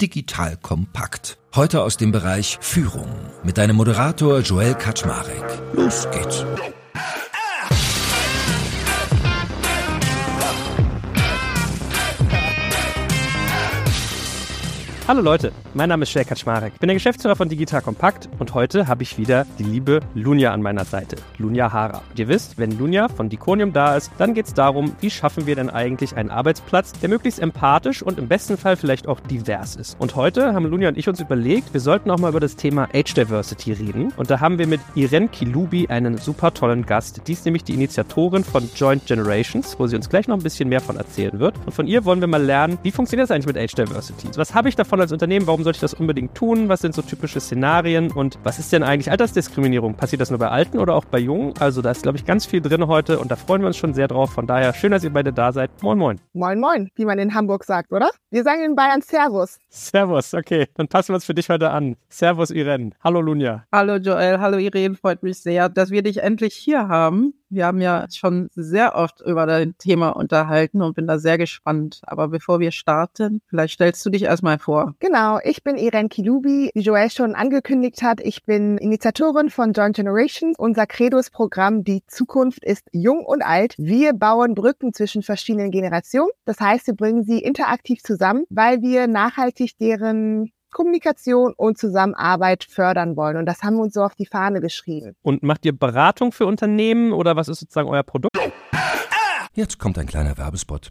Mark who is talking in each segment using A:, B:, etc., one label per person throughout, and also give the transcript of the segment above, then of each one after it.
A: Digital Kompakt. Heute aus dem Bereich Führung mit deinem Moderator Joel Kaczmarek. Los geht's.
B: Hallo Leute, mein Name ist Jay Kaczmarek. Ich bin der Geschäftsführer von Digital Kompakt und heute habe ich wieder die liebe Lunja an meiner Seite. Lunja Hara. Und ihr wisst, wenn Lunja von Diconium da ist, dann geht es darum, wie schaffen wir denn eigentlich einen Arbeitsplatz, der möglichst empathisch und im besten Fall vielleicht auch divers ist. Und heute haben Lunja und ich uns überlegt, wir sollten auch mal über das Thema Age Diversity reden. Und da haben wir mit Irene Kilubi einen super tollen Gast. Die ist nämlich die Initiatorin von Joint Generations, wo sie uns gleich noch ein bisschen mehr von erzählen wird. Und von ihr wollen wir mal lernen, wie funktioniert das eigentlich mit Age Diversity? Was habe ich davon als Unternehmen? Warum sollte ich das unbedingt tun? Was sind so typische Szenarien? Und was ist denn eigentlich Altersdiskriminierung? Passiert das nur bei Alten oder auch bei Jungen? Also da ist, glaube ich, ganz viel drin heute und da freuen wir uns schon sehr drauf. Von daher schön, dass ihr beide da seid. Moin, moin.
C: Moin, moin, wie man in Hamburg sagt, oder? Wir sagen in Bayern Servus.
B: Servus, okay. Dann passen wir uns für dich heute an. Servus, Irene. Hallo, Lunja.
D: Hallo, Joel. Hallo, Irene. Freut mich sehr, dass wir dich endlich hier haben. Wir haben ja schon sehr oft über das Thema unterhalten und bin da sehr gespannt. Aber bevor wir starten, vielleicht stellst du dich erstmal vor.
C: Genau, ich bin Irene Kilubi, wie Joel schon angekündigt hat. Ich bin Initiatorin von Joint Generations. Unser Credos-Programm Die Zukunft ist jung und alt. Wir bauen Brücken zwischen verschiedenen Generationen. Das heißt, wir bringen sie interaktiv zusammen, weil wir nachhaltig deren Kommunikation und Zusammenarbeit fördern wollen. Und das haben wir uns so auf die Fahne geschrieben.
B: Und macht ihr Beratung für Unternehmen oder was ist sozusagen euer Produkt?
A: Jetzt kommt ein kleiner Werbespot.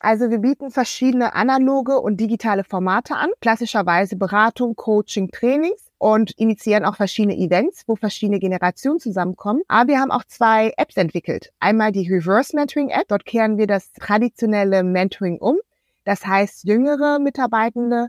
C: Also wir bieten verschiedene analoge und digitale Formate an, klassischerweise Beratung, Coaching, Trainings und initiieren auch verschiedene Events, wo verschiedene Generationen zusammenkommen. Aber wir haben auch zwei Apps entwickelt. Einmal die Reverse Mentoring App, dort kehren wir das traditionelle Mentoring um. Das heißt, jüngere Mitarbeitende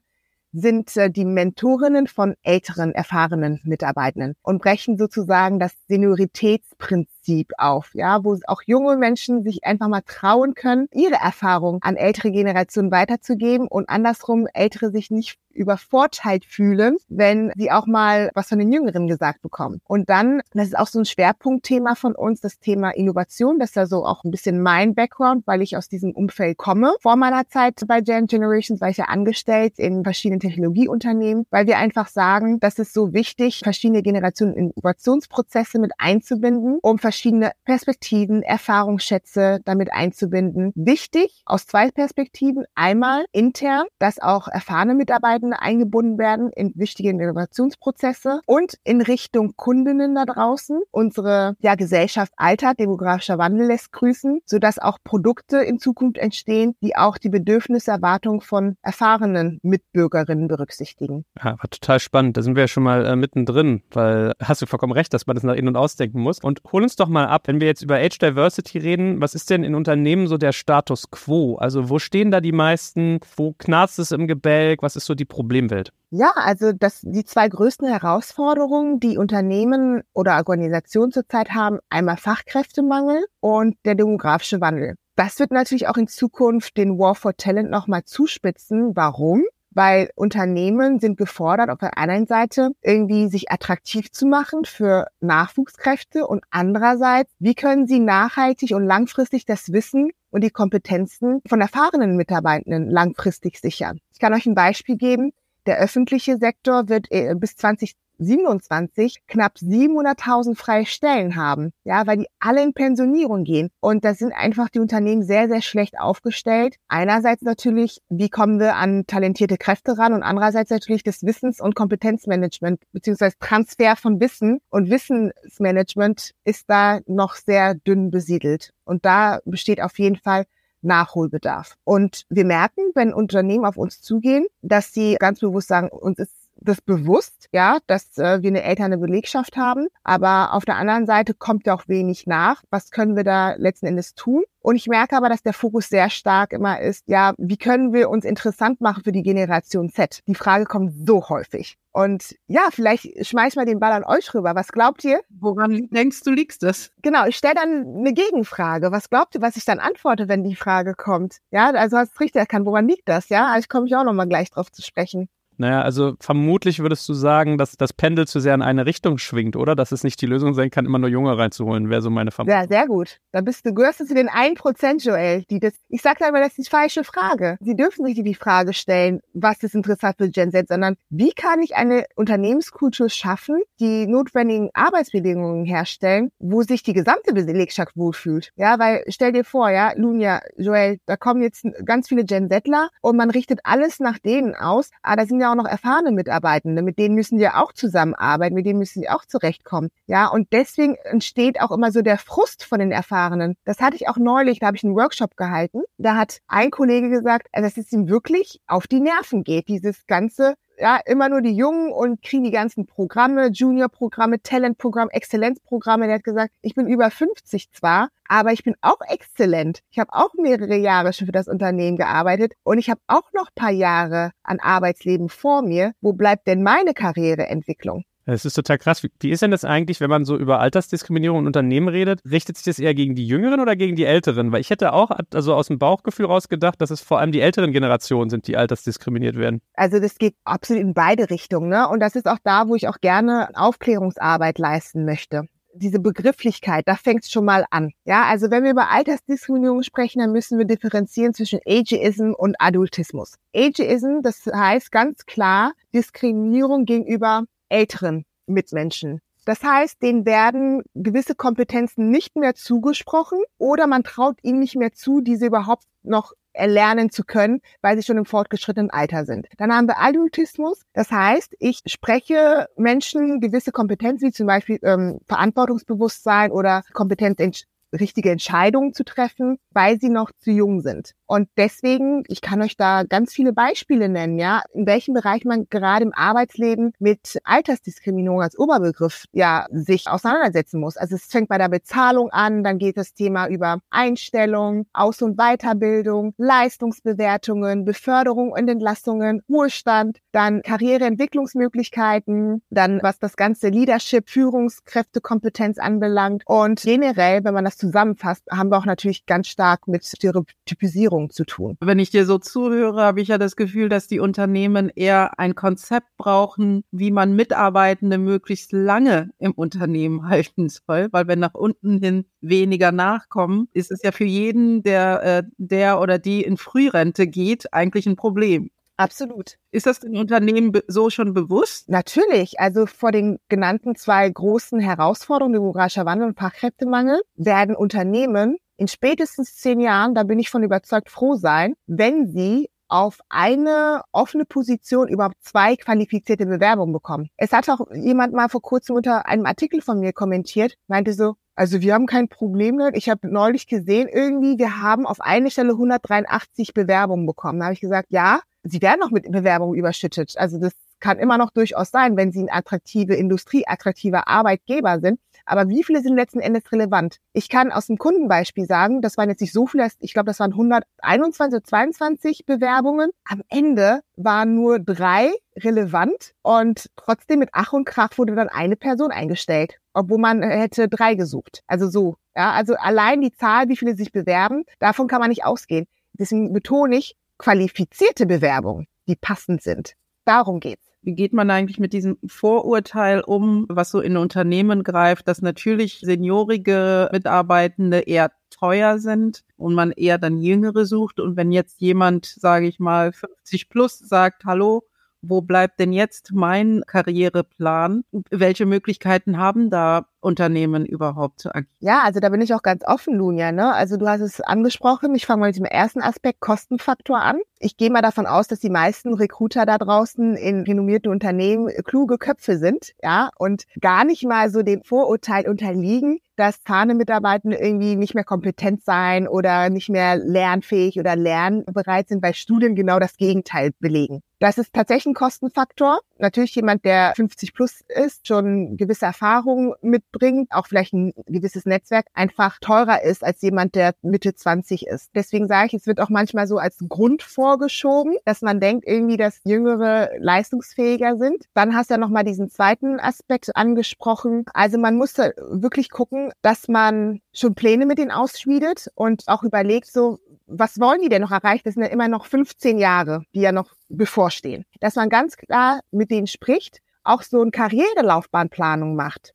C: sind äh, die Mentorinnen von älteren, erfahrenen Mitarbeitenden und brechen sozusagen das Senioritätsprinzip auf, ja, wo auch junge Menschen sich einfach mal trauen können, ihre Erfahrung an ältere Generationen weiterzugeben und andersrum ältere sich nicht übervorteilt fühlen, wenn sie auch mal was von den Jüngeren gesagt bekommen. Und dann, das ist auch so ein Schwerpunktthema von uns, das Thema Innovation. Das ist ja so auch ein bisschen mein Background, weil ich aus diesem Umfeld komme. Vor meiner Zeit bei Gen Generations war ich ja angestellt in verschiedenen Technologieunternehmen, weil wir einfach sagen, das ist so wichtig, verschiedene Generationen in Innovationsprozesse mit einzubinden, um verschiedene Perspektiven, Erfahrungsschätze damit einzubinden. Wichtig aus zwei Perspektiven. Einmal intern, dass auch erfahrene Mitarbeiter eingebunden werden in wichtige Innovationsprozesse und in Richtung Kundinnen da draußen. Unsere ja, Gesellschaft altert, demografischer Wandel lässt grüßen, sodass auch Produkte in Zukunft entstehen, die auch die Bedürfnisse, Erwartungen von erfahrenen Mitbürgerinnen berücksichtigen.
B: Ja, war total spannend. Da sind wir ja schon mal äh, mittendrin, weil hast du vollkommen recht, dass man das nach innen und ausdenken muss. Und hol uns doch mal ab, wenn wir jetzt über Age Diversity reden, was ist denn in Unternehmen so der Status quo? Also wo stehen da die meisten? Wo knarzt es im Gebälk? Was ist so die Problemwelt?
C: Ja, also das, die zwei größten Herausforderungen, die Unternehmen oder Organisationen zurzeit haben, einmal Fachkräftemangel und der demografische Wandel. Das wird natürlich auch in Zukunft den War for Talent nochmal zuspitzen. Warum? Weil Unternehmen sind gefordert, auf der einen Seite irgendwie sich attraktiv zu machen für Nachwuchskräfte und andererseits, wie können sie nachhaltig und langfristig das Wissen und die Kompetenzen von erfahrenen Mitarbeitenden langfristig sichern. Ich kann euch ein Beispiel geben. Der öffentliche Sektor wird bis 20 2027 knapp 700.000 freie Stellen haben, ja, weil die alle in Pensionierung gehen. Und da sind einfach die Unternehmen sehr, sehr schlecht aufgestellt. Einerseits natürlich, wie kommen wir an talentierte Kräfte ran und andererseits natürlich das Wissens- und Kompetenzmanagement beziehungsweise Transfer von Wissen und Wissensmanagement ist da noch sehr dünn besiedelt. Und da besteht auf jeden Fall Nachholbedarf. Und wir merken, wenn Unternehmen auf uns zugehen, dass sie ganz bewusst sagen, uns ist das bewusst, ja, dass äh, wir eine elterne Belegschaft haben. Aber auf der anderen Seite kommt ja auch wenig nach. Was können wir da letzten Endes tun? Und ich merke aber, dass der Fokus sehr stark immer ist, ja, wie können wir uns interessant machen für die Generation Z? Die Frage kommt so häufig. Und ja, vielleicht schmeiß mal den Ball an euch rüber. Was glaubt ihr?
D: Woran denkst du, liegst das?
C: Genau, ich stelle dann eine Gegenfrage. Was glaubt ihr, was ich dann antworte, wenn die Frage kommt? Ja, also hast du richtig erkannt, woran liegt das? Ja, ich komme ich auch nochmal gleich drauf zu sprechen.
B: Naja, also vermutlich würdest du sagen, dass das Pendel zu sehr in eine Richtung schwingt, oder? Dass es nicht die Lösung sein kann, immer nur Junge reinzuholen, wäre so meine Vermutung.
C: Ja, sehr gut. Da bist du, gehörst du zu den 1%, Joel, die das, ich sage aber, das ist die falsche Frage. Sie dürfen sich die Frage stellen, was ist interessant für Gen Z, sondern wie kann ich eine Unternehmenskultur schaffen, die notwendigen Arbeitsbedingungen herstellen, wo sich die gesamte Belegschaft wohlfühlt. Ja, weil stell dir vor, ja, Lunia, Joel, da kommen jetzt ganz viele Gen Zler und man richtet alles nach denen aus, aber da sind ja auch noch erfahrene Mitarbeitende, mit denen müssen wir auch zusammenarbeiten, mit denen müssen wir auch zurechtkommen. Ja, und deswegen entsteht auch immer so der Frust von den Erfahrenen. Das hatte ich auch neulich, da habe ich einen Workshop gehalten. Da hat ein Kollege gesagt, dass es ihm wirklich auf die Nerven geht, dieses ganze ja, immer nur die Jungen und kriegen die ganzen Programme, Junior-Programme, Talent-Programme, Exzellenzprogramme. Der hat gesagt, ich bin über 50 zwar, aber ich bin auch exzellent. Ich habe auch mehrere Jahre schon für das Unternehmen gearbeitet und ich habe auch noch paar Jahre an Arbeitsleben vor mir. Wo bleibt denn meine Karriereentwicklung?
B: Es ist total krass. Wie, ist denn das eigentlich, wenn man so über Altersdiskriminierung in Unternehmen redet? Richtet sich das eher gegen die Jüngeren oder gegen die Älteren? Weil ich hätte auch also aus dem Bauchgefühl raus gedacht, dass es vor allem die älteren Generationen sind, die altersdiskriminiert werden.
C: Also das geht absolut in beide Richtungen. Ne? Und das ist auch da, wo ich auch gerne Aufklärungsarbeit leisten möchte diese Begrifflichkeit, da fängt es schon mal an. Ja, also wenn wir über Altersdiskriminierung sprechen, dann müssen wir differenzieren zwischen Ageism und Adultismus. Ageism, das heißt ganz klar Diskriminierung gegenüber älteren Mitmenschen. Das heißt, denen werden gewisse Kompetenzen nicht mehr zugesprochen oder man traut ihnen nicht mehr zu, diese überhaupt noch erlernen zu können, weil sie schon im fortgeschrittenen Alter sind. Dann haben wir Adultismus. Das heißt, ich spreche Menschen gewisse Kompetenzen, wie zum Beispiel ähm, Verantwortungsbewusstsein oder Kompetenz richtige Entscheidungen zu treffen, weil sie noch zu jung sind. Und deswegen, ich kann euch da ganz viele Beispiele nennen, ja, in welchem Bereich man gerade im Arbeitsleben mit Altersdiskriminierung als Oberbegriff ja sich auseinandersetzen muss. Also es fängt bei der Bezahlung an, dann geht das Thema über Einstellung, Aus- und Weiterbildung, Leistungsbewertungen, Beförderung und Entlassungen, Ruhestand, dann Karriereentwicklungsmöglichkeiten, dann was das ganze Leadership, Führungskräftekompetenz anbelangt und generell, wenn man das zusammenfasst, haben wir auch natürlich ganz stark mit Stereotypisierung zu tun.
D: Wenn ich dir so zuhöre, habe ich ja das Gefühl, dass die Unternehmen eher ein Konzept brauchen, wie man Mitarbeitende möglichst lange im Unternehmen halten soll, weil wenn nach unten hin weniger nachkommen, ist es ja für jeden, der, äh, der oder die in Frührente geht, eigentlich ein Problem.
C: Absolut.
D: Ist das den Unternehmen so schon bewusst?
C: Natürlich. Also vor den genannten zwei großen Herausforderungen, demografischer Wandel und Fachkräftemangel, werden Unternehmen in spätestens zehn Jahren, da bin ich von überzeugt, froh sein, wenn sie auf eine offene Position überhaupt zwei qualifizierte Bewerbungen bekommen. Es hat auch jemand mal vor kurzem unter einem Artikel von mir kommentiert, meinte so, also wir haben kein Problem damit. Ich habe neulich gesehen, irgendwie, wir haben auf eine Stelle 183 Bewerbungen bekommen. Da habe ich gesagt, ja, sie werden noch mit Bewerbungen überschüttet. Also das kann immer noch durchaus sein, wenn sie eine attraktive Industrie, attraktiver Arbeitgeber sind. Aber wie viele sind letzten Endes relevant? Ich kann aus dem Kundenbeispiel sagen, das waren jetzt nicht so viele, ich glaube, das waren 121 oder 22 Bewerbungen. Am Ende waren nur drei relevant und trotzdem mit Ach und Krach wurde dann eine Person eingestellt, obwohl man hätte drei gesucht. Also so. Ja, also allein die Zahl, wie viele sich bewerben, davon kann man nicht ausgehen. Deswegen betone ich qualifizierte Bewerbungen, die passend sind. Darum geht's.
D: Wie geht man eigentlich mit diesem Vorurteil um, was so in Unternehmen greift, dass natürlich seniorige Mitarbeitende eher teuer sind und man eher dann jüngere sucht und wenn jetzt jemand, sage ich mal, 50 plus sagt, hallo, wo bleibt denn jetzt mein Karriereplan? Welche Möglichkeiten haben da Unternehmen überhaupt zu agieren?
C: Ja, also da bin ich auch ganz offen, Lunja. Ne? Also du hast es angesprochen. Ich fange mal mit dem ersten Aspekt Kostenfaktor an. Ich gehe mal davon aus, dass die meisten Recruiter da draußen in renommierten Unternehmen kluge Köpfe sind, ja, und gar nicht mal so dem Vorurteil unterliegen, dass Fahne-Mitarbeitende irgendwie nicht mehr kompetent sein oder nicht mehr lernfähig oder lernbereit sind, weil Studien genau das Gegenteil belegen. Das ist tatsächlich ein Kostenfaktor. Natürlich jemand, der 50 plus ist, schon gewisse Erfahrungen mitbringt, auch vielleicht ein gewisses Netzwerk einfach teurer ist als jemand, der Mitte 20 ist. Deswegen sage ich, es wird auch manchmal so als Grund vorgeschoben, dass man denkt irgendwie, dass Jüngere leistungsfähiger sind. Dann hast du ja nochmal diesen zweiten Aspekt angesprochen. Also man muss wirklich gucken, dass man schon Pläne mit denen ausschmiedet und auch überlegt so, was wollen die denn noch erreichen? Das sind ja immer noch 15 Jahre, die ja noch bevorstehen. Dass man ganz klar mit denen spricht, auch so eine Karrierelaufbahnplanung macht.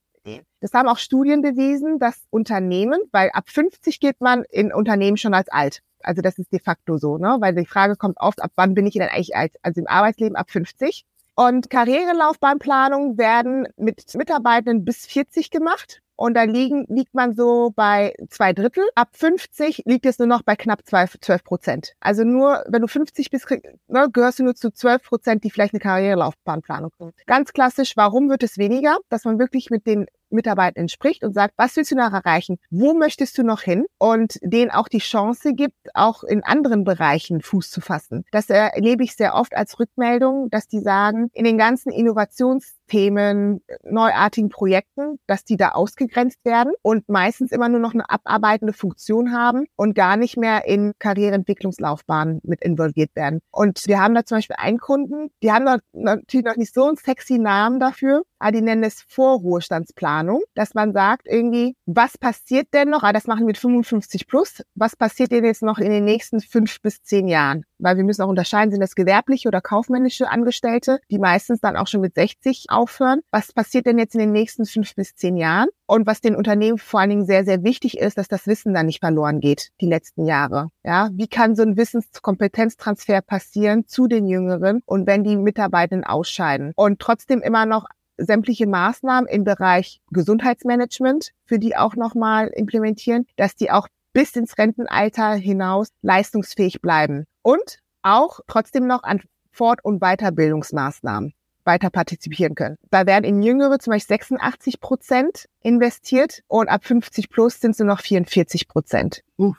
C: Das haben auch Studien bewiesen, dass Unternehmen, weil ab 50 geht man in Unternehmen schon als alt. Also das ist de facto so, ne? Weil die Frage kommt oft, ab wann bin ich denn eigentlich alt? Also im Arbeitsleben ab 50. Und Karrierelaufbahnplanungen werden mit Mitarbeitenden bis 40 gemacht. Und da liegen, liegt man so bei zwei Drittel. Ab 50 liegt es nur noch bei knapp 12 Prozent. Also nur, wenn du 50 bist, ne, gehörst du nur zu 12 Prozent, die vielleicht eine Karrierelaufbahnplanung kriegen. Ganz klassisch, warum wird es weniger? Dass man wirklich mit den Mitarbeitenden spricht und sagt, was willst du noch erreichen? Wo möchtest du noch hin? Und denen auch die Chance gibt, auch in anderen Bereichen Fuß zu fassen. Das erlebe ich sehr oft als Rückmeldung, dass die sagen, in den ganzen Innovationsthemen, neuartigen Projekten, dass die da ausgegrenzt werden und meistens immer nur noch eine abarbeitende Funktion haben und gar nicht mehr in Karriereentwicklungslaufbahnen mit involviert werden. Und wir haben da zum Beispiel einen Kunden, die haben natürlich noch nicht so einen sexy Namen dafür, aber die nennen es Vorruhestandsplan. Planung, dass man sagt irgendwie, was passiert denn noch? Ah, das machen wir mit 55 plus. Was passiert denn jetzt noch in den nächsten fünf bis zehn Jahren? Weil wir müssen auch unterscheiden, sind das gewerbliche oder kaufmännische Angestellte, die meistens dann auch schon mit 60 aufhören. Was passiert denn jetzt in den nächsten fünf bis zehn Jahren? Und was den Unternehmen vor allen Dingen sehr, sehr wichtig ist, dass das Wissen dann nicht verloren geht, die letzten Jahre. Ja, wie kann so ein Wissenskompetenztransfer passieren zu den Jüngeren und wenn die Mitarbeitenden ausscheiden und trotzdem immer noch sämtliche Maßnahmen im Bereich Gesundheitsmanagement für die auch nochmal implementieren, dass die auch bis ins Rentenalter hinaus leistungsfähig bleiben und auch trotzdem noch an Fort- und Weiterbildungsmaßnahmen weiter partizipieren können. Da werden in Jüngere zum Beispiel 86 Prozent investiert und ab 50 plus sind es nur noch 44 Prozent.
D: Uh,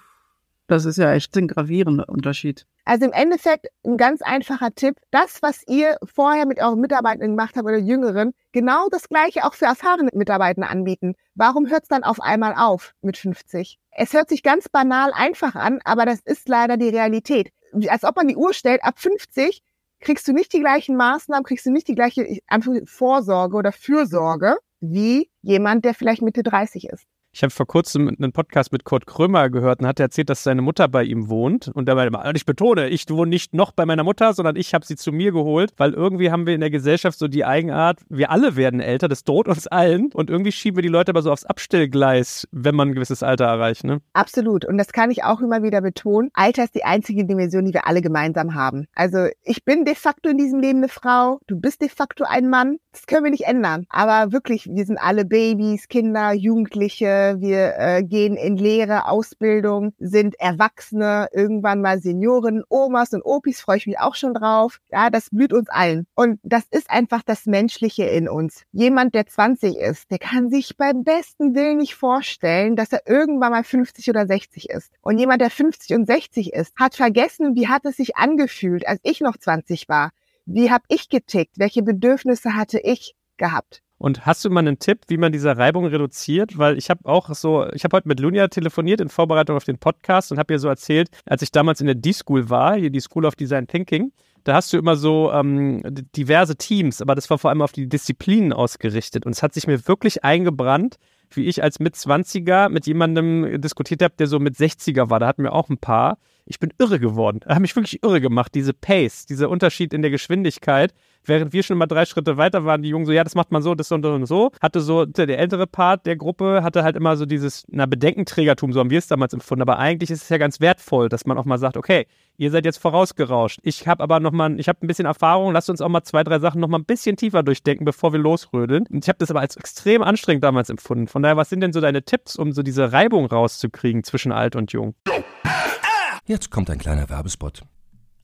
D: das ist ja echt ein gravierender Unterschied.
C: Also im Endeffekt ein ganz einfacher Tipp. Das, was ihr vorher mit euren Mitarbeitern gemacht habt oder Jüngeren, genau das gleiche auch für erfahrene Mitarbeiter anbieten. Warum hört es dann auf einmal auf mit 50? Es hört sich ganz banal einfach an, aber das ist leider die Realität. Als ob man die Uhr stellt, ab 50 kriegst du nicht die gleichen Maßnahmen, kriegst du nicht die gleiche Vorsorge oder Fürsorge wie jemand, der vielleicht Mitte 30 ist.
B: Ich habe vor kurzem einen Podcast mit Kurt Krömer gehört und hat erzählt, dass seine Mutter bei ihm wohnt. Und er meinte, ich betone, ich wohne nicht noch bei meiner Mutter, sondern ich habe sie zu mir geholt, weil irgendwie haben wir in der Gesellschaft so die Eigenart, wir alle werden älter, das droht uns allen. Und irgendwie schieben wir die Leute aber so aufs Abstellgleis, wenn man ein gewisses Alter erreicht. Ne?
C: Absolut. Und das kann ich auch immer wieder betonen. Alter ist die einzige Dimension, die wir alle gemeinsam haben. Also ich bin de facto in diesem Leben eine Frau, du bist de facto ein Mann. Das können wir nicht ändern. Aber wirklich, wir sind alle Babys, Kinder, Jugendliche, wir äh, gehen in Lehre, Ausbildung, sind Erwachsene, irgendwann mal Senioren, Omas und Opis, freue ich mich auch schon drauf. Ja, das blüht uns allen. Und das ist einfach das Menschliche in uns. Jemand, der 20 ist, der kann sich beim besten Willen nicht vorstellen, dass er irgendwann mal 50 oder 60 ist. Und jemand, der 50 und 60 ist, hat vergessen, wie hat es sich angefühlt, als ich noch 20 war. Wie habe ich getickt? Welche Bedürfnisse hatte ich gehabt?
B: Und hast du mal einen Tipp, wie man diese Reibung reduziert? Weil ich habe auch so, ich habe heute mit Lunia telefoniert in Vorbereitung auf den Podcast und habe ihr so erzählt, als ich damals in der D-School war, hier die School of Design Thinking, da hast du immer so ähm, diverse Teams, aber das war vor allem auf die Disziplinen ausgerichtet. Und es hat sich mir wirklich eingebrannt, wie ich als Mitzwanziger mit jemandem diskutiert habe, der so mit 60er war. Da hatten wir auch ein paar ich bin irre geworden. Hat mich wirklich irre gemacht, diese Pace, dieser Unterschied in der Geschwindigkeit. Während wir schon mal drei Schritte weiter waren, die Jungen so, ja, das macht man so, das und, und so. Hatte so, der ältere Part der Gruppe hatte halt immer so dieses, na, Bedenkenträgertum, so haben wir es damals empfunden. Aber eigentlich ist es ja ganz wertvoll, dass man auch mal sagt, okay, ihr seid jetzt vorausgerauscht. Ich habe aber noch mal, ich habe ein bisschen Erfahrung, lasst uns auch mal zwei, drei Sachen noch mal ein bisschen tiefer durchdenken, bevor wir losrödeln. Und ich habe das aber als extrem anstrengend damals empfunden. Von daher, was sind denn so deine Tipps, um so diese Reibung rauszukriegen zwischen alt und jung?
A: Jetzt kommt ein kleiner Werbespot.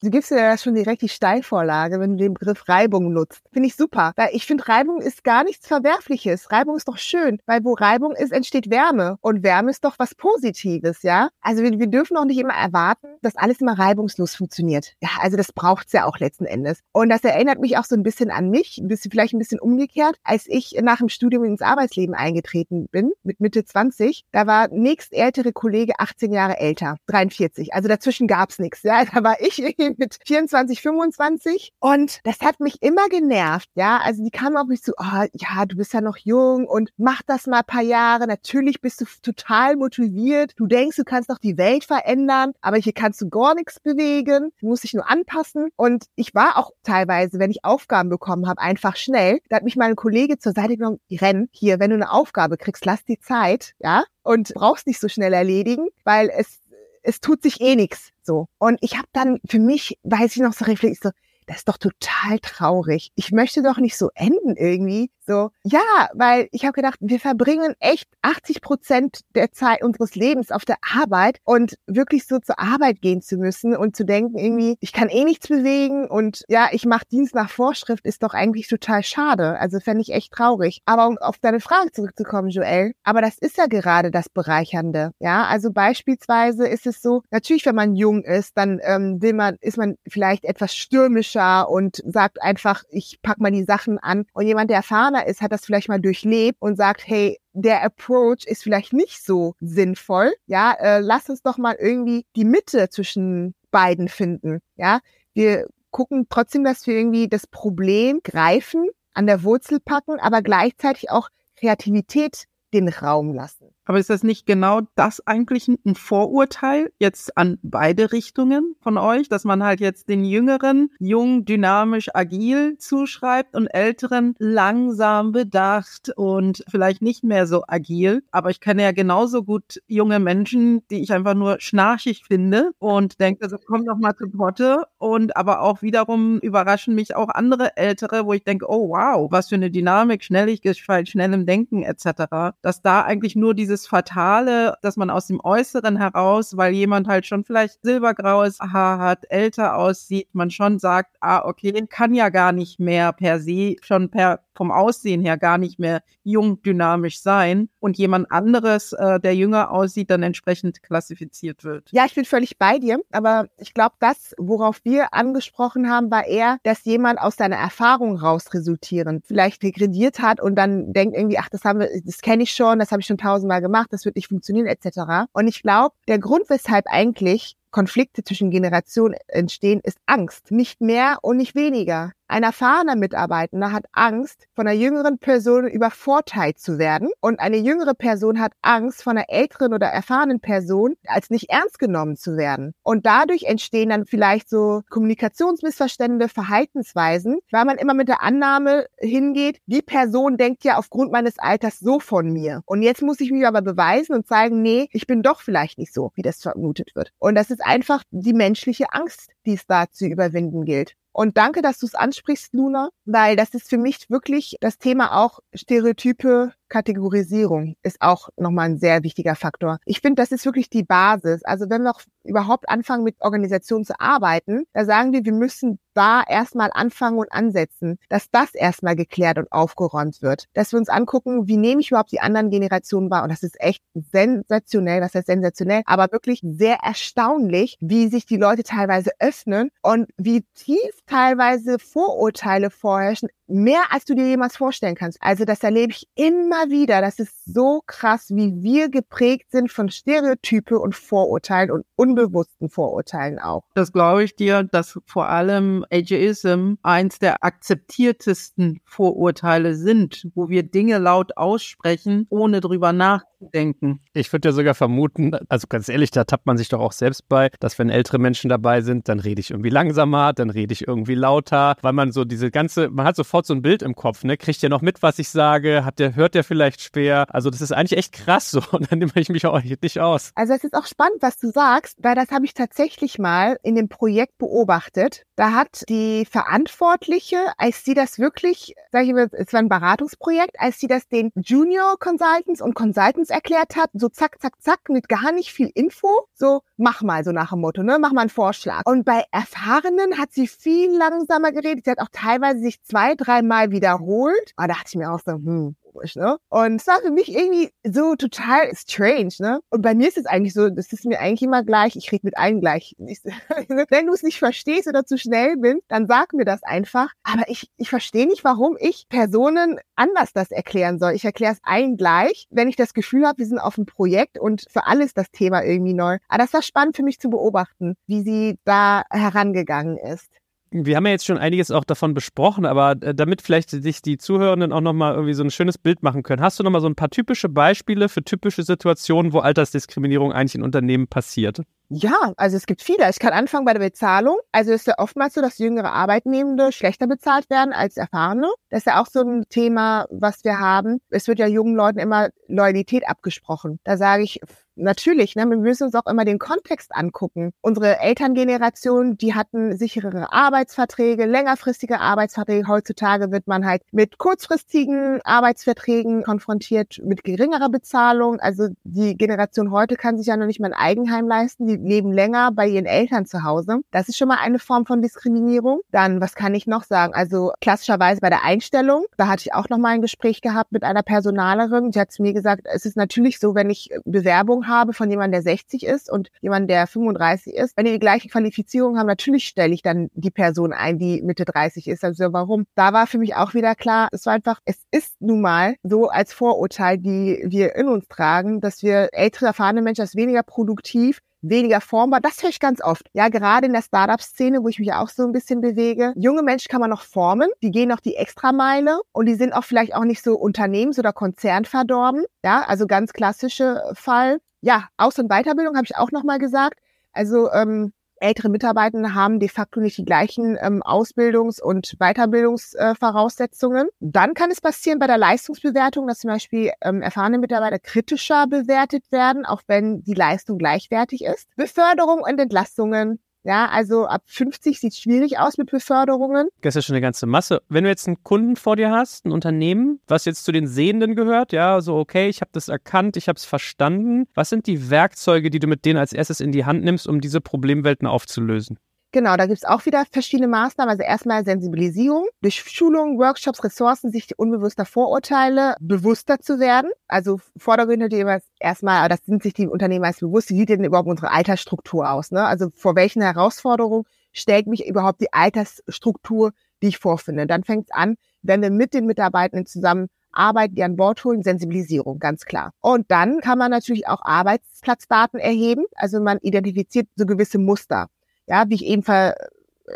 C: Du gibst dir ja schon direkt die Steilvorlage, wenn du den Begriff Reibung nutzt. Finde ich super, weil ich finde, Reibung ist gar nichts Verwerfliches. Reibung ist doch schön, weil wo Reibung ist, entsteht Wärme. Und Wärme ist doch was Positives, ja? Also wir, wir dürfen auch nicht immer erwarten, dass alles immer reibungslos funktioniert. Ja, also das braucht's ja auch letzten Endes. Und das erinnert mich auch so ein bisschen an mich, ein bisschen, vielleicht ein bisschen umgekehrt, als ich nach dem Studium ins Arbeitsleben eingetreten bin, mit Mitte 20. Da war nächst ältere Kollege 18 Jahre älter, 43. Also dazwischen gab's nichts, ja? Da war ich irgendwie mit 24, 25 und das hat mich immer genervt, ja. Also die kamen auf mich zu, oh, ja, du bist ja noch jung und mach das mal ein paar Jahre. Natürlich bist du total motiviert. Du denkst, du kannst doch die Welt verändern, aber hier kannst du gar nichts bewegen. Du musst dich nur anpassen. Und ich war auch teilweise, wenn ich Aufgaben bekommen habe, einfach schnell. Da hat mich mein Kollege zur Seite genommen, renn hier, wenn du eine Aufgabe kriegst, lass die Zeit, ja, und brauchst nicht so schnell erledigen, weil es es tut sich eh nichts so. Und ich habe dann für mich, weiß ich noch so reflektiert, so, das ist doch total traurig. Ich möchte doch nicht so enden irgendwie. So, ja, weil ich habe gedacht, wir verbringen echt 80 Prozent der Zeit unseres Lebens auf der Arbeit und wirklich so zur Arbeit gehen zu müssen und zu denken, irgendwie, ich kann eh nichts bewegen und ja, ich mache Dienst nach Vorschrift, ist doch eigentlich total schade. Also fände ich echt traurig. Aber um auf deine Frage zurückzukommen, Joel, aber das ist ja gerade das Bereichernde. Ja, also beispielsweise ist es so, natürlich, wenn man jung ist, dann ähm, will man, ist man vielleicht etwas stürmischer und sagt einfach, ich pack mal die Sachen an. Und jemand, der erfahrener erfahrener ist, hat das vielleicht mal durchlebt und sagt, hey, der Approach ist vielleicht nicht so sinnvoll. Ja, äh, lass uns doch mal irgendwie die Mitte zwischen beiden finden. Ja, wir gucken trotzdem, dass wir irgendwie das Problem greifen, an der Wurzel packen, aber gleichzeitig auch Kreativität den Raum lassen.
D: Aber ist das nicht genau das eigentlich ein Vorurteil jetzt an beide Richtungen von euch, dass man halt jetzt den Jüngeren jung, dynamisch, agil zuschreibt und Älteren langsam, bedacht und vielleicht nicht mehr so agil. Aber ich kenne ja genauso gut junge Menschen, die ich einfach nur schnarchig finde und denke, also komm doch mal zu Potte. Und aber auch wiederum überraschen mich auch andere Ältere, wo ich denke, oh wow, was für eine Dynamik, Schnelligkeit, schnell im Denken etc. Dass da eigentlich nur dieses dieses Fatale, dass man aus dem Äußeren heraus, weil jemand halt schon vielleicht silbergraues Haar hat, älter aussieht, man schon sagt, ah, okay, kann ja gar nicht mehr per se schon per vom Aussehen her gar nicht mehr jung, dynamisch sein und jemand anderes, äh, der jünger aussieht, dann entsprechend klassifiziert wird.
C: Ja, ich bin völlig bei dir, aber ich glaube, das, worauf wir angesprochen haben, war eher, dass jemand aus seiner Erfahrung raus resultieren, vielleicht degradiert hat und dann denkt irgendwie, ach, das haben wir, das kenne ich schon, das habe ich schon tausendmal gemacht, das wird nicht funktionieren, etc. Und ich glaube, der Grund, weshalb eigentlich Konflikte zwischen Generationen entstehen, ist Angst. Nicht mehr und nicht weniger. Ein erfahrener Mitarbeitender hat Angst, von einer jüngeren Person übervorteilt zu werden und eine jüngere Person hat Angst, von einer älteren oder erfahrenen Person als nicht ernst genommen zu werden. Und dadurch entstehen dann vielleicht so Kommunikationsmissverstände, Verhaltensweisen, weil man immer mit der Annahme hingeht, die Person denkt ja aufgrund meines Alters so von mir. Und jetzt muss ich mich aber beweisen und zeigen, nee, ich bin doch vielleicht nicht so, wie das vermutet wird. Und das ist einfach die menschliche Angst, die es da zu überwinden gilt. Und danke, dass du es ansprichst, Luna, weil das ist für mich wirklich das Thema auch Stereotype Kategorisierung ist auch nochmal ein sehr wichtiger Faktor. Ich finde, das ist wirklich die Basis. Also wenn wir auch überhaupt anfangen, mit Organisationen zu arbeiten, da sagen wir, wir müssen da erstmal anfangen und ansetzen, dass das erstmal geklärt und aufgeräumt wird. Dass wir uns angucken, wie nehme ich überhaupt die anderen Generationen wahr? Und das ist echt sensationell, das heißt sensationell, aber wirklich sehr erstaunlich, wie sich die Leute teilweise öffnen und wie tief teilweise Vorurteile vorherrschen, mehr als du dir jemals vorstellen kannst. Also das erlebe ich immer wieder. Das ist so krass, wie wir geprägt sind von Stereotype und Vorurteilen und unbewussten Vorurteilen auch.
D: Das glaube ich dir, dass vor allem Ageism eins der akzeptiertesten Vorurteile sind, wo wir Dinge laut aussprechen, ohne drüber nachzudenken.
B: Ich würde ja sogar vermuten, also ganz ehrlich, da tappt man sich doch auch selbst bei, dass wenn ältere Menschen dabei sind, dann rede ich irgendwie langsamer, dann rede ich irgendwie lauter, weil man so diese ganze, man hat sofort sofort so ein Bild im Kopf, ne? Kriegt der noch mit, was ich sage? Hat der, hört der vielleicht schwer? Also das ist eigentlich echt krass so. Und dann nehme ich mich auch nicht aus.
C: Also es ist auch spannend, was du sagst, weil das habe ich tatsächlich mal in dem Projekt beobachtet. Da hat die Verantwortliche, als sie das wirklich, sag ich mal, es war ein Beratungsprojekt, als sie das den Junior Consultants und Consultants erklärt hat, so zack, zack, zack, mit gar nicht viel Info, so mach mal so nach dem Motto, ne, mach mal einen Vorschlag. Und bei Erfahrenen hat sie viel langsamer geredet. Sie hat auch teilweise sich zwei, drei dreimal wiederholt. Aber da dachte ich mir auch so, hm, komisch, ne? Und es war für mich irgendwie so total strange, ne? Und bei mir ist es eigentlich so, das ist mir eigentlich immer gleich, ich rede mit allen gleich. Wenn du es nicht verstehst oder zu schnell bin, dann sag mir das einfach. Aber ich, ich verstehe nicht, warum ich Personen anders das erklären soll. Ich erkläre es allen gleich, wenn ich das Gefühl habe, wir sind auf einem Projekt und für alles das Thema irgendwie neu. Aber das war spannend für mich zu beobachten, wie sie da herangegangen ist.
B: Wir haben ja jetzt schon einiges auch davon besprochen, aber äh, damit vielleicht sich die Zuhörenden auch nochmal irgendwie so ein schönes Bild machen können, hast du nochmal so ein paar typische Beispiele für typische Situationen, wo Altersdiskriminierung eigentlich in Unternehmen passiert?
C: Ja, also es gibt viele. Ich kann anfangen bei der Bezahlung. Also es ist ja oftmals so, dass jüngere Arbeitnehmende schlechter bezahlt werden als erfahrene. Das ist ja auch so ein Thema, was wir haben. Es wird ja jungen Leuten immer Loyalität abgesprochen. Da sage ich, natürlich, ne, wir müssen uns auch immer den Kontext angucken. Unsere Elterngeneration, die hatten sicherere Arbeitsverträge, längerfristige Arbeitsverträge. Heutzutage wird man halt mit kurzfristigen Arbeitsverträgen konfrontiert, mit geringerer Bezahlung. Also die Generation heute kann sich ja noch nicht mal ein Eigenheim leisten. Die leben länger bei ihren Eltern zu Hause. Das ist schon mal eine Form von Diskriminierung. Dann, was kann ich noch sagen? Also klassischerweise bei der Einstellung, da hatte ich auch noch mal ein Gespräch gehabt mit einer Personalerin. Die hat zu mir gesagt, es ist natürlich so, wenn ich Bewerbung habe von jemandem, der 60 ist und jemand, der 35 ist, wenn die die gleiche Qualifizierung haben, natürlich stelle ich dann die Person ein, die Mitte 30 ist. Also warum? Da war für mich auch wieder klar, es war einfach, es ist nun mal so als Vorurteil, die wir in uns tragen, dass wir ältere, erfahrene Menschen als weniger produktiv weniger formbar. Das höre ich ganz oft. Ja, gerade in der Startup-Szene, wo ich mich auch so ein bisschen bewege. Junge Menschen kann man noch formen. Die gehen noch die Extrameile und die sind auch vielleicht auch nicht so unternehmens- oder konzernverdorben. Ja, also ganz klassische Fall. Ja, Aus- und Weiterbildung habe ich auch nochmal gesagt. Also ähm, ältere Mitarbeiter haben de facto nicht die gleichen ähm, Ausbildungs- und Weiterbildungsvoraussetzungen. Äh, Dann kann es passieren bei der Leistungsbewertung, dass zum Beispiel ähm, erfahrene Mitarbeiter kritischer bewertet werden, auch wenn die Leistung gleichwertig ist. Beförderung und Entlastungen ja, also ab 50 sieht es schwierig aus mit Beförderungen.
B: Das ist ja schon eine ganze Masse. Wenn du jetzt einen Kunden vor dir hast, ein Unternehmen, was jetzt zu den Sehenden gehört, ja, so okay, ich habe das erkannt, ich habe es verstanden. Was sind die Werkzeuge, die du mit denen als erstes in die Hand nimmst, um diese Problemwelten aufzulösen?
C: Genau, da gibt's auch wieder verschiedene Maßnahmen. Also erstmal Sensibilisierung, durch Schulungen, Workshops, Ressourcen, sich unbewusster Vorurteile bewusster zu werden. Also vordergründig erstmal, das sind sich die Unternehmen meist bewusst, wie sieht denn überhaupt unsere Altersstruktur aus? Ne? Also vor welchen Herausforderungen stellt mich überhaupt die Altersstruktur, die ich vorfinde? Dann fängt's an, wenn wir mit den Mitarbeitenden zusammen arbeiten, die an Bord holen, Sensibilisierung, ganz klar. Und dann kann man natürlich auch Arbeitsplatzdaten erheben. Also man identifiziert so gewisse Muster ja, wie ich eben ver,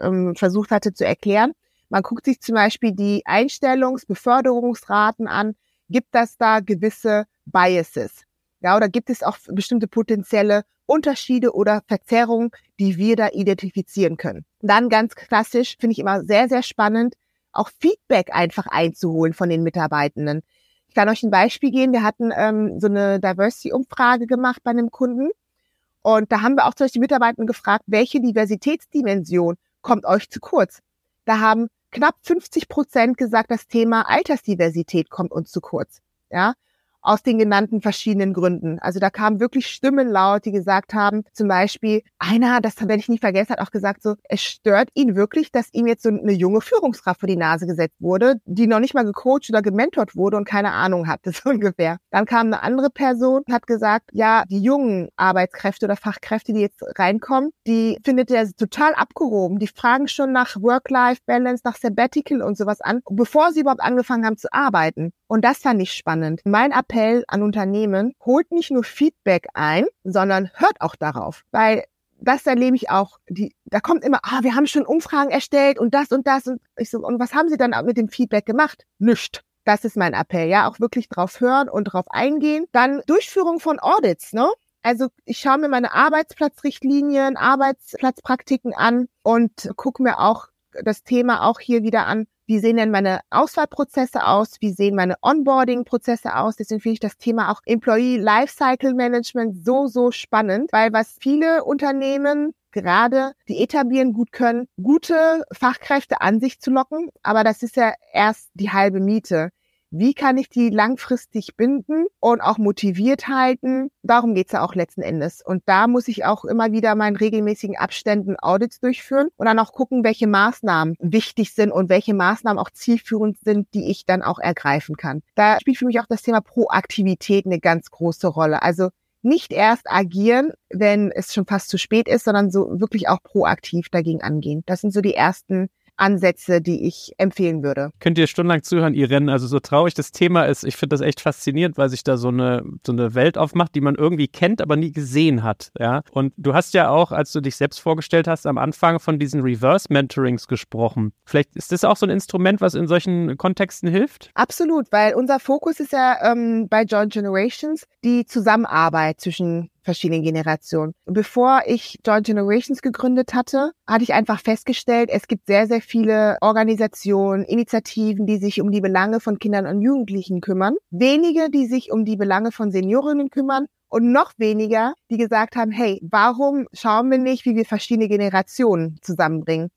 C: ähm, versucht hatte zu erklären. Man guckt sich zum Beispiel die Einstellungs-, Beförderungsraten an. Gibt das da gewisse Biases? Ja, oder gibt es auch bestimmte potenzielle Unterschiede oder Verzerrungen, die wir da identifizieren können? Dann ganz klassisch, finde ich immer sehr, sehr spannend, auch Feedback einfach einzuholen von den Mitarbeitenden. Ich kann euch ein Beispiel geben. Wir hatten ähm, so eine Diversity-Umfrage gemacht bei einem Kunden. Und da haben wir auch zum Beispiel Mitarbeitenden gefragt, welche Diversitätsdimension kommt euch zu kurz? Da haben knapp 50 Prozent gesagt, das Thema Altersdiversität kommt uns zu kurz. Ja, aus den genannten verschiedenen Gründen. Also da kamen wirklich Stimmen laut, die gesagt haben, zum Beispiel, einer, das werde ich nie vergessen, hat auch gesagt, so, es stört ihn wirklich, dass ihm jetzt so eine junge Führungskraft vor die Nase gesetzt wurde, die noch nicht mal gecoacht oder gementort wurde und keine Ahnung hatte, so ungefähr. Dann kam eine andere Person, hat gesagt, ja, die jungen Arbeitskräfte oder Fachkräfte, die jetzt reinkommen, die findet er total abgehoben. Die fragen schon nach Work-Life-Balance, nach Sabbatical und sowas an, bevor sie überhaupt angefangen haben zu arbeiten. Und das fand ich spannend. Mein an Unternehmen, holt nicht nur Feedback ein, sondern hört auch darauf. Weil das erlebe ich auch. Die, da kommt immer, ah, wir haben schon Umfragen erstellt und das und das. Und ich so, und was haben Sie dann mit dem Feedback gemacht? Nischt. Das ist mein Appell, ja, auch wirklich drauf hören und drauf eingehen. Dann Durchführung von Audits, ne? Also ich schaue mir meine Arbeitsplatzrichtlinien, Arbeitsplatzpraktiken an und gucke mir auch das Thema auch hier wieder an, wie sehen denn meine Auswahlprozesse aus? Wie sehen meine Onboarding-Prozesse aus? Deswegen finde ich das Thema auch Employee Lifecycle Management so, so spannend, weil was viele Unternehmen gerade, die etablieren gut können, gute Fachkräfte an sich zu locken. Aber das ist ja erst die halbe Miete. Wie kann ich die langfristig binden und auch motiviert halten? Darum geht's ja auch letzten Endes. Und da muss ich auch immer wieder meinen regelmäßigen Abständen Audits durchführen und dann auch gucken, welche Maßnahmen wichtig sind und welche Maßnahmen auch zielführend sind, die ich dann auch ergreifen kann. Da spielt für mich auch das Thema Proaktivität eine ganz große Rolle. Also nicht erst agieren, wenn es schon fast zu spät ist, sondern so wirklich auch proaktiv dagegen angehen. Das sind so die ersten Ansätze, die ich empfehlen würde.
B: Könnt ihr stundenlang zuhören, Irene? Also so traurig das Thema ist, ich finde das echt faszinierend, weil sich da so eine, so eine Welt aufmacht, die man irgendwie kennt, aber nie gesehen hat. Ja? Und du hast ja auch, als du dich selbst vorgestellt hast, am Anfang von diesen Reverse-Mentorings gesprochen. Vielleicht ist das auch so ein Instrument, was in solchen Kontexten hilft?
C: Absolut, weil unser Fokus ist ja ähm, bei Joint Generations die Zusammenarbeit zwischen verschiedenen Generationen. Bevor ich Joint Generations gegründet hatte, hatte ich einfach festgestellt, es gibt sehr, sehr viele Organisationen, Initiativen, die sich um die Belange von Kindern und Jugendlichen kümmern. Wenige, die sich um die Belange von Seniorinnen kümmern und noch weniger, die gesagt haben, hey, warum schauen wir nicht, wie wir verschiedene Generationen zusammenbringen?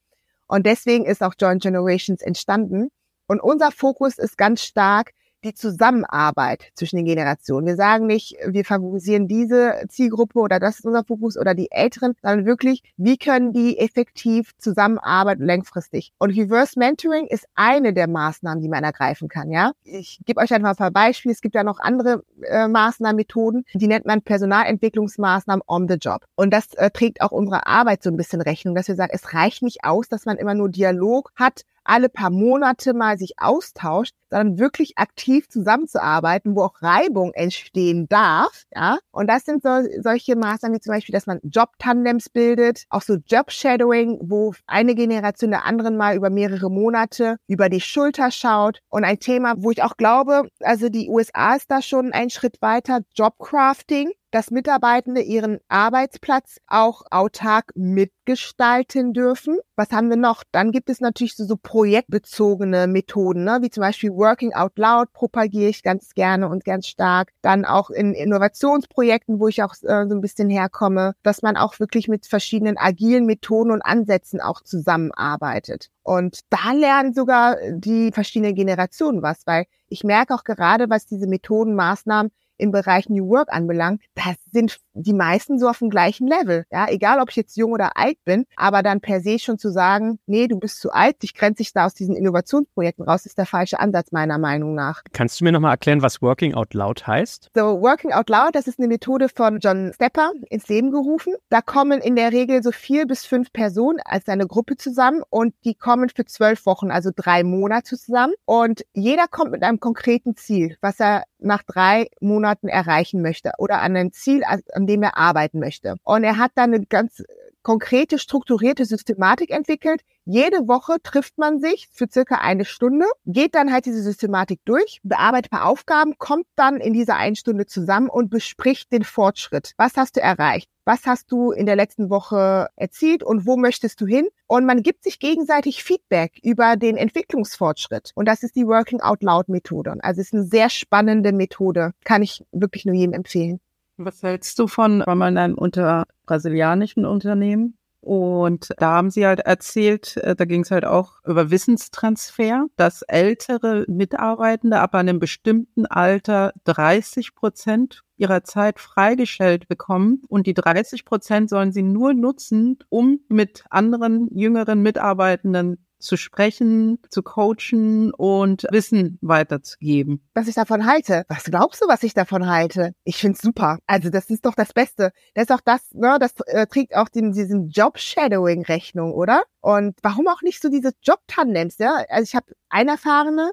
C: Und deswegen ist auch Joint Generations entstanden. Und unser Fokus ist ganz stark, die Zusammenarbeit zwischen den Generationen. Wir sagen nicht, wir favorisieren diese Zielgruppe oder das ist unser Fokus oder die Älteren, sondern wirklich, wie können die effektiv zusammenarbeiten langfristig. Und Reverse Mentoring ist eine der Maßnahmen, die man ergreifen kann. Ja, ich gebe euch einfach ein paar Beispiele. Es gibt ja noch andere äh, Maßnahmen, Methoden, die nennt man Personalentwicklungsmaßnahmen on the job. Und das äh, trägt auch unserer Arbeit so ein bisschen Rechnung, dass wir sagen, es reicht nicht aus, dass man immer nur Dialog hat alle paar Monate mal sich austauscht, sondern wirklich aktiv zusammenzuarbeiten, wo auch Reibung entstehen darf. Ja, und das sind so, solche Maßnahmen wie zum Beispiel, dass man Job-Tandems bildet, auch so Job-Shadowing, wo eine Generation der anderen mal über mehrere Monate über die Schulter schaut. Und ein Thema, wo ich auch glaube, also die USA ist da schon einen Schritt weiter, Jobcrafting dass Mitarbeitende ihren Arbeitsplatz auch autark mitgestalten dürfen. Was haben wir noch? Dann gibt es natürlich so, so projektbezogene Methoden, ne? wie zum Beispiel Working Out Loud propagiere ich ganz gerne und ganz stark. Dann auch in Innovationsprojekten, wo ich auch äh, so ein bisschen herkomme, dass man auch wirklich mit verschiedenen agilen Methoden und Ansätzen auch zusammenarbeitet. Und da lernen sogar die verschiedenen Generationen was, weil ich merke auch gerade, was diese Methoden, Maßnahmen im Bereich New Work anbelangt, das sind die meisten so auf dem gleichen Level. Ja, egal ob ich jetzt jung oder alt bin, aber dann per se schon zu sagen, nee, du bist zu alt, dich grenzt sich da aus diesen Innovationsprojekten raus, ist der falsche Ansatz meiner Meinung nach.
B: Kannst du mir nochmal erklären, was Working Out Loud heißt?
C: So, Working Out Loud, das ist eine Methode von John Stepper ins Leben gerufen. Da kommen in der Regel so vier bis fünf Personen als eine Gruppe zusammen und die kommen für zwölf Wochen, also drei Monate zusammen und jeder kommt mit einem konkreten Ziel, was er nach drei Monaten erreichen möchte oder an einem Ziel, an dem er arbeiten möchte. Und er hat dann eine ganz konkrete, strukturierte Systematik entwickelt. Jede Woche trifft man sich für circa eine Stunde, geht dann halt diese Systematik durch, bearbeitet ein paar Aufgaben, kommt dann in dieser einen Stunde zusammen und bespricht den Fortschritt. Was hast du erreicht? Was hast du in der letzten Woche erzielt und wo möchtest du hin? Und man gibt sich gegenseitig Feedback über den Entwicklungsfortschritt. Und das ist die Working Out Loud Methode. Also es ist eine sehr spannende Methode. Kann ich wirklich nur jedem empfehlen.
D: Was hältst du von, war mal in einem unter brasilianischen Unternehmen? Und da haben sie halt erzählt, äh, da ging es halt auch über Wissenstransfer, dass ältere Mitarbeitende ab einem bestimmten Alter 30 Prozent ihrer Zeit freigestellt bekommen und die 30 Prozent sollen sie nur nutzen, um mit anderen jüngeren Mitarbeitenden zu sprechen, zu coachen und Wissen weiterzugeben.
C: Was ich davon halte? Was glaubst du, was ich davon halte? Ich find's super. Also das ist doch das Beste. Das ist auch das, ne, das äh, trägt auch den, diesen Job-Shadowing Rechnung, oder? Und warum auch nicht so diese Job-Tandems, ja? Also ich habe eine erfahrene,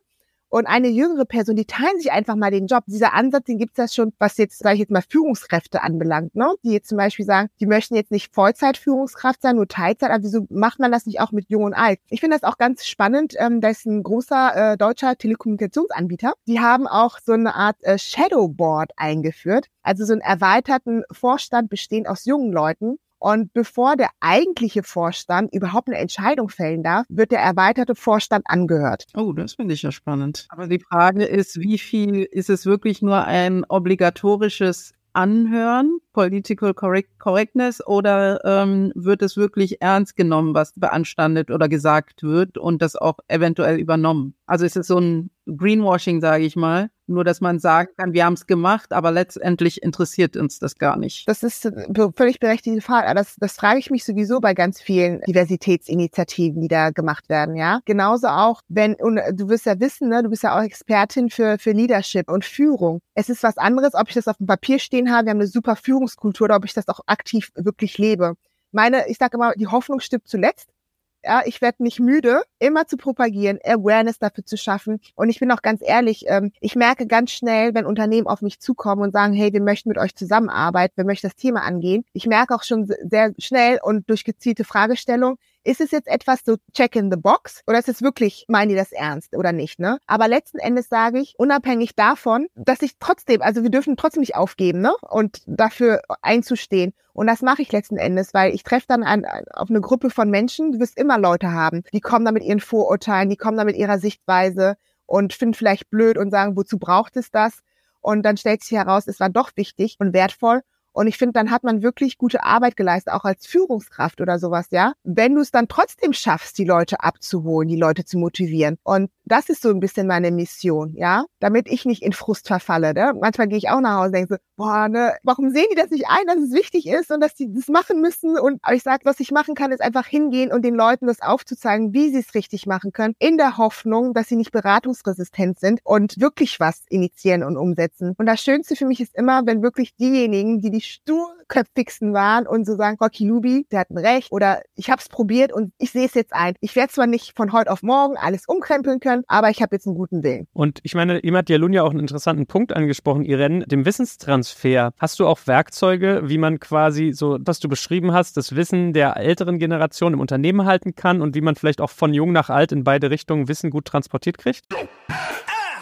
C: und eine jüngere Person, die teilen sich einfach mal den Job. Dieser Ansatz, den gibt es ja schon, was jetzt, sage ich jetzt mal, Führungskräfte anbelangt, ne? Die jetzt zum Beispiel sagen, die möchten jetzt nicht Vollzeit-Führungskraft sein, nur Teilzeit, aber wieso macht man das nicht auch mit Jung und Alt? Ich finde das auch ganz spannend. Ähm, da ist ein großer äh, deutscher Telekommunikationsanbieter. Die haben auch so eine Art äh, Shadowboard eingeführt, also so einen erweiterten Vorstand bestehend aus jungen Leuten, und bevor der eigentliche Vorstand überhaupt eine Entscheidung fällen darf, wird der erweiterte Vorstand angehört.
D: Oh, das finde ich ja spannend. Aber die Frage ist, wie viel ist es wirklich nur ein obligatorisches Anhören, Political Correct Correctness, oder ähm, wird es wirklich ernst genommen, was beanstandet oder gesagt wird und das auch eventuell übernommen? Also ist es so ein Greenwashing, sage ich mal. Nur, dass man sagen kann, wir haben es gemacht, aber letztendlich interessiert uns das gar nicht.
C: Das ist eine völlig berechtigte Frage. Das, das frage ich mich sowieso bei ganz vielen Diversitätsinitiativen, die da gemacht werden, ja. Genauso auch, wenn, und du wirst ja wissen, ne, du bist ja auch Expertin für, für Leadership und Führung. Es ist was anderes, ob ich das auf dem Papier stehen habe, wir haben eine super Führungskultur, oder ob ich das auch aktiv wirklich lebe. Meine, ich sage immer, die Hoffnung stirbt zuletzt. Ja, ich werde nicht müde, immer zu propagieren, Awareness dafür zu schaffen. Und ich bin auch ganz ehrlich, ähm, ich merke ganz schnell, wenn Unternehmen auf mich zukommen und sagen, hey, wir möchten mit euch zusammenarbeiten, wir möchten das Thema angehen. Ich merke auch schon sehr schnell und durch gezielte Fragestellung, ist es jetzt etwas so check in the box oder ist es wirklich, meinen die das ernst oder nicht, ne? Aber letzten Endes sage ich, unabhängig davon, dass ich trotzdem, also wir dürfen trotzdem nicht aufgeben, ne? Und dafür einzustehen. Und das mache ich letzten Endes, weil ich treffe dann an, auf eine Gruppe von Menschen, du wirst immer Leute haben, die kommen da mit ihren Vorurteilen, die kommen da mit ihrer Sichtweise und finden vielleicht blöd und sagen, wozu braucht es das? Und dann stellt sich heraus, es war doch wichtig und wertvoll. Und ich finde, dann hat man wirklich gute Arbeit geleistet, auch als Führungskraft oder sowas, ja. Wenn du es dann trotzdem schaffst, die Leute abzuholen, die Leute zu motivieren. Und das ist so ein bisschen meine Mission, ja. Damit ich nicht in Frust verfalle. Ne? Manchmal gehe ich auch nach Hause und denke so, boah, ne, warum sehen die das nicht ein, dass es wichtig ist und dass die das machen müssen? Und ich sage, was ich machen kann, ist einfach hingehen und den Leuten das aufzuzeigen, wie sie es richtig machen können, in der Hoffnung, dass sie nicht beratungsresistent sind und wirklich was initiieren und umsetzen. Und das Schönste für mich ist immer, wenn wirklich diejenigen, die die sturköpfigsten waren und so sagen, Rocky Lubi, der hat ein Recht oder ich habe es probiert und ich sehe es jetzt ein. Ich werde zwar nicht von heute auf morgen alles umkrempeln können, aber ich habe jetzt einen guten Willen.
B: Und ich meine, ihm hat Jalun ja auch einen interessanten Punkt angesprochen, Irene, dem Wissenstransfer. Hast du auch Werkzeuge, wie man quasi so, was du beschrieben hast, das Wissen der älteren Generation im Unternehmen halten kann und wie man vielleicht auch von jung nach alt in beide Richtungen Wissen gut transportiert kriegt?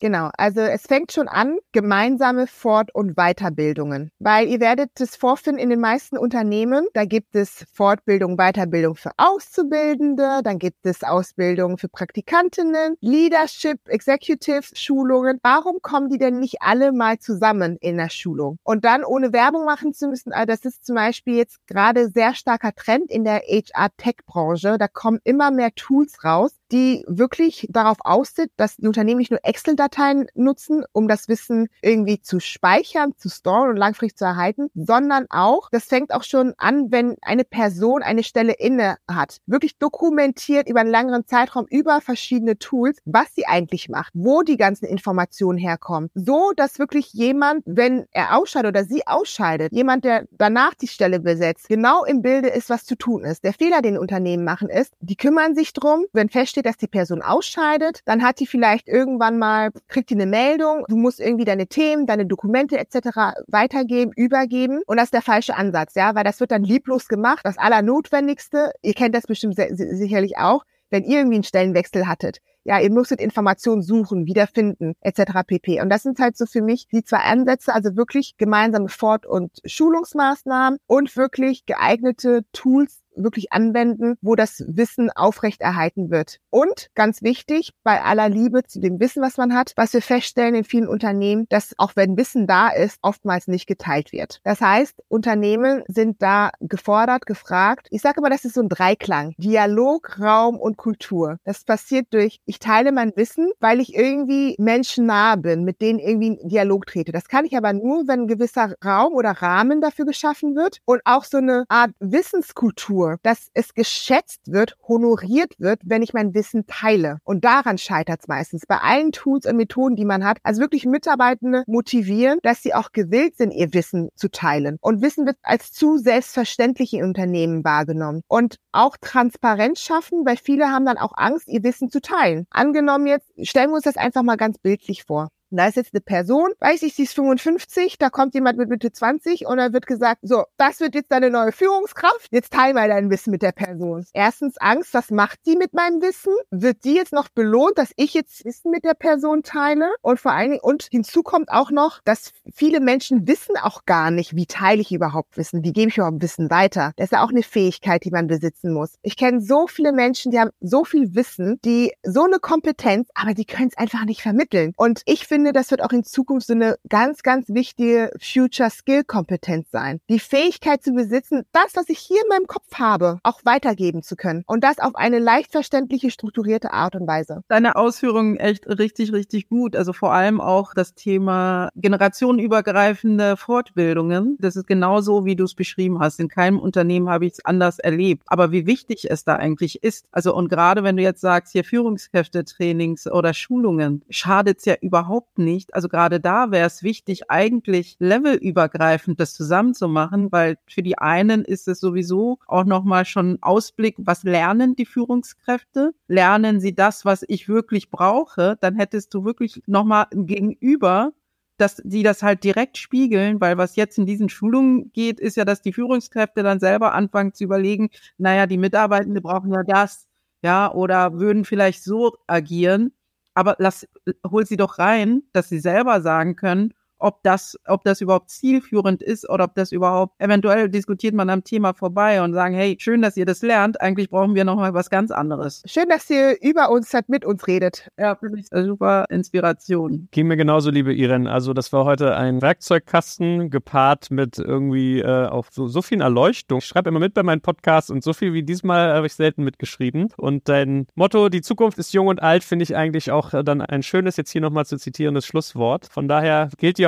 C: Genau, also es fängt schon an, gemeinsame Fort- und Weiterbildungen, weil ihr werdet es vorfinden in den meisten Unternehmen, da gibt es Fortbildung, Weiterbildung für Auszubildende, dann gibt es Ausbildung für Praktikantinnen, Leadership, Executive Schulungen. Warum kommen die denn nicht alle mal zusammen in der Schulung? Und dann ohne Werbung machen zu müssen, also das ist zum Beispiel jetzt gerade sehr starker Trend in der HR-Tech-Branche, da kommen immer mehr Tools raus, die wirklich darauf aus sind, dass die Unternehmen nicht nur Excel-Dateien nutzen, um das Wissen irgendwie zu speichern, zu storen und langfristig zu erhalten, sondern auch, das fängt auch schon an, wenn eine Person eine Stelle inne hat, wirklich dokumentiert über einen längeren Zeitraum über verschiedene Tools, was sie eigentlich macht, wo die ganzen Informationen herkommen, so dass wirklich jemand, wenn er ausscheidet oder sie ausscheidet, jemand, der danach die Stelle besetzt, genau im Bilde ist, was zu tun ist. Der Fehler, den Unternehmen machen, ist, die kümmern sich drum, wenn feststeht, steht, dass die Person ausscheidet, dann hat die vielleicht irgendwann mal, kriegt die eine Meldung, du musst irgendwie deine Themen, deine Dokumente etc. weitergeben, übergeben und das ist der falsche Ansatz, ja, weil das wird dann lieblos gemacht. Das Allernotwendigste, ihr kennt das bestimmt sicherlich auch, wenn ihr irgendwie einen Stellenwechsel hattet. Ja, ihr müsstet Informationen suchen, wiederfinden, etc. pp. Und das sind halt so für mich die zwei Ansätze, also wirklich gemeinsame Fort- und Schulungsmaßnahmen und wirklich geeignete Tools, wirklich anwenden, wo das Wissen aufrechterhalten wird. Und ganz wichtig, bei aller Liebe zu dem Wissen, was man hat, was wir feststellen in vielen Unternehmen, dass auch wenn Wissen da ist, oftmals nicht geteilt wird. Das heißt, Unternehmen sind da gefordert, gefragt. Ich sage immer, das ist so ein Dreiklang. Dialog, Raum und Kultur. Das passiert durch, ich teile mein Wissen, weil ich irgendwie Menschen nahe bin, mit denen irgendwie in Dialog trete. Das kann ich aber nur, wenn ein gewisser Raum oder Rahmen dafür geschaffen wird und auch so eine Art Wissenskultur Kultur, dass es geschätzt wird, honoriert wird, wenn ich mein Wissen teile. Und daran scheitert es meistens. Bei allen Tools und Methoden, die man hat. Also wirklich Mitarbeitende motivieren, dass sie auch gewillt sind, ihr Wissen zu teilen. Und Wissen wird als zu selbstverständlich in Unternehmen wahrgenommen. Und auch Transparenz schaffen, weil viele haben dann auch Angst, ihr Wissen zu teilen. Angenommen jetzt, stellen wir uns das einfach mal ganz bildlich vor. Da ist jetzt eine Person, weiß ich, sie ist 55, da kommt jemand mit Mitte 20 und dann wird gesagt, so, das wird jetzt deine neue Führungskraft, jetzt teil mal dein Wissen mit der Person. Erstens Angst, was macht die mit meinem Wissen? Wird die jetzt noch belohnt, dass ich jetzt Wissen mit der Person teile? Und vor allen Dingen, und hinzu kommt auch noch, dass viele Menschen wissen auch gar nicht, wie teile ich überhaupt Wissen, wie gebe ich überhaupt Wissen weiter. Das ist ja auch eine Fähigkeit, die man besitzen muss. Ich kenne so viele Menschen, die haben so viel Wissen, die so eine Kompetenz, aber die können es einfach nicht vermitteln. Und ich finde, finde, das wird auch in Zukunft so eine ganz, ganz wichtige Future Skill Kompetenz sein. Die Fähigkeit zu besitzen, das, was ich hier in meinem Kopf habe, auch weitergeben zu können. Und das auf eine leicht verständliche, strukturierte Art und Weise.
D: Deine Ausführungen echt richtig, richtig gut. Also vor allem auch das Thema generationenübergreifende Fortbildungen. Das ist genauso, wie du es beschrieben hast. In keinem Unternehmen habe ich es anders erlebt. Aber wie wichtig es da eigentlich ist. Also und gerade wenn du jetzt sagst, hier Führungskräfte-Trainings oder Schulungen, schadet es ja überhaupt überhaupt nicht. Also gerade da wäre es wichtig, eigentlich levelübergreifend das zusammenzumachen, weil für die einen ist es sowieso auch nochmal schon Ausblick, was lernen die Führungskräfte? Lernen sie das, was ich wirklich brauche? Dann hättest du wirklich nochmal ein Gegenüber, dass die das halt direkt spiegeln, weil was jetzt in diesen Schulungen geht, ist ja, dass die Führungskräfte dann selber anfangen zu überlegen, naja, die Mitarbeitenden brauchen ja das, ja, oder würden vielleicht so agieren aber lass, hol sie doch rein, dass sie selber sagen können, ob das, ob das überhaupt zielführend ist oder ob das überhaupt, eventuell diskutiert man am Thema vorbei und sagen, hey, schön, dass ihr das lernt, eigentlich brauchen wir nochmal was ganz anderes.
C: Schön, dass ihr über uns halt mit uns redet.
D: Ja, finde ich eine super Inspiration.
E: Ging mir genauso, liebe Iren. Also das war heute ein Werkzeugkasten gepaart mit irgendwie äh, auch so, so viel Erleuchtung. Ich schreibe immer mit bei meinen Podcasts und so viel wie diesmal habe ich selten mitgeschrieben. Und dein Motto, die Zukunft ist jung und alt, finde ich eigentlich auch dann ein schönes, jetzt hier nochmal zu zitierendes Schlusswort. Von daher gilt dir